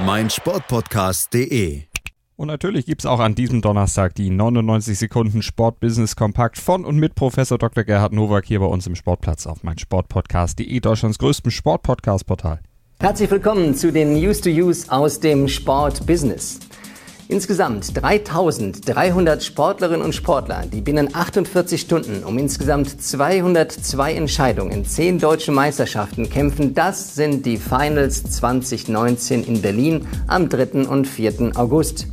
meinsportpodcast.de. Und natürlich gibt es auch an diesem Donnerstag die 99 Sekunden Sportbusiness Kompakt von und mit Professor Dr. Gerhard Nowak hier bei uns im Sportplatz auf meinsportpodcast.de, Deutschlands größtem Sportpodcast-Portal. Herzlich willkommen zu den News to Use aus dem Sportbusiness. Insgesamt 3300 Sportlerinnen und Sportler, die binnen 48 Stunden um insgesamt 202 Entscheidungen in 10 deutschen Meisterschaften kämpfen, das sind die Finals 2019 in Berlin am 3. und 4. August.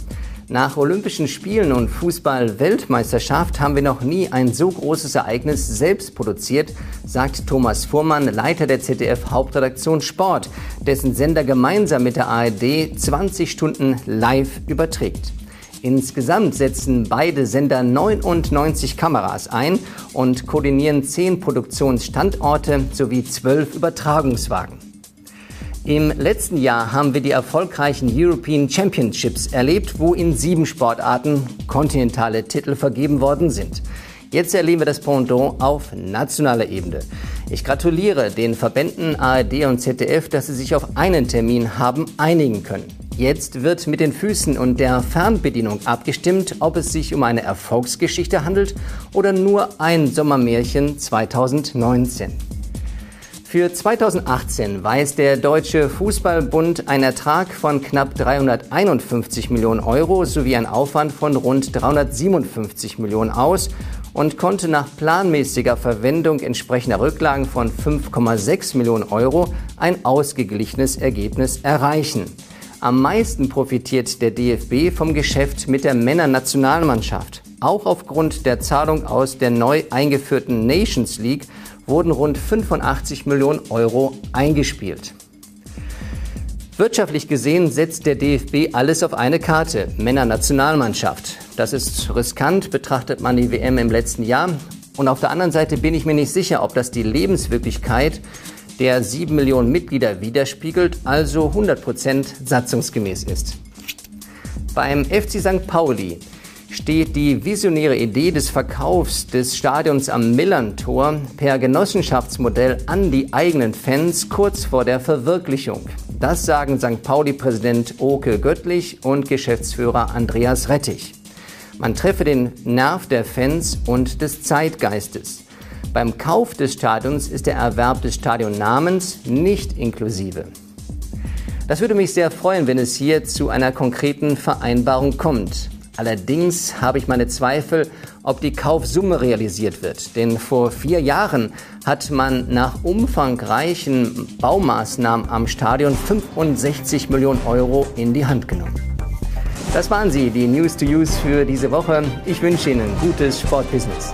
Nach Olympischen Spielen und Fußball-Weltmeisterschaft haben wir noch nie ein so großes Ereignis selbst produziert, sagt Thomas Fuhrmann, Leiter der ZDF-Hauptredaktion Sport, dessen Sender gemeinsam mit der ARD 20 Stunden live überträgt. Insgesamt setzen beide Sender 99 Kameras ein und koordinieren 10 Produktionsstandorte sowie 12 Übertragungswagen. Im letzten Jahr haben wir die erfolgreichen European Championships erlebt, wo in sieben Sportarten kontinentale Titel vergeben worden sind. Jetzt erleben wir das Pendant auf nationaler Ebene. Ich gratuliere den Verbänden ARD und ZDF, dass sie sich auf einen Termin haben einigen können. Jetzt wird mit den Füßen und der Fernbedienung abgestimmt, ob es sich um eine Erfolgsgeschichte handelt oder nur ein Sommermärchen 2019. Für 2018 weist der Deutsche Fußballbund einen Ertrag von knapp 351 Millionen Euro sowie einen Aufwand von rund 357 Millionen aus und konnte nach planmäßiger Verwendung entsprechender Rücklagen von 5,6 Millionen Euro ein ausgeglichenes Ergebnis erreichen. Am meisten profitiert der DFB vom Geschäft mit der Männernationalmannschaft. Auch aufgrund der Zahlung aus der neu eingeführten Nations League wurden rund 85 Millionen Euro eingespielt. Wirtschaftlich gesehen setzt der DFB alles auf eine Karte, Männernationalmannschaft. Das ist riskant, betrachtet man die WM im letzten Jahr. Und auf der anderen Seite bin ich mir nicht sicher, ob das die Lebenswirklichkeit der sieben Millionen Mitglieder widerspiegelt, also 100 Prozent satzungsgemäß ist. Beim FC St. Pauli steht die visionäre Idee des Verkaufs des Stadions am Millern-Tor per Genossenschaftsmodell an die eigenen Fans kurz vor der Verwirklichung. Das sagen St. Pauli-Präsident Oke Göttlich und Geschäftsführer Andreas Rettich. Man treffe den Nerv der Fans und des Zeitgeistes. Beim Kauf des Stadions ist der Erwerb des Stadionnamens nicht inklusive. Das würde mich sehr freuen, wenn es hier zu einer konkreten Vereinbarung kommt. Allerdings habe ich meine Zweifel, ob die Kaufsumme realisiert wird. Denn vor vier Jahren hat man nach umfangreichen Baumaßnahmen am Stadion 65 Millionen Euro in die Hand genommen. Das waren sie, die News to Use für diese Woche. Ich wünsche Ihnen gutes Sportbusiness.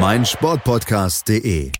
meinsportpodcast.de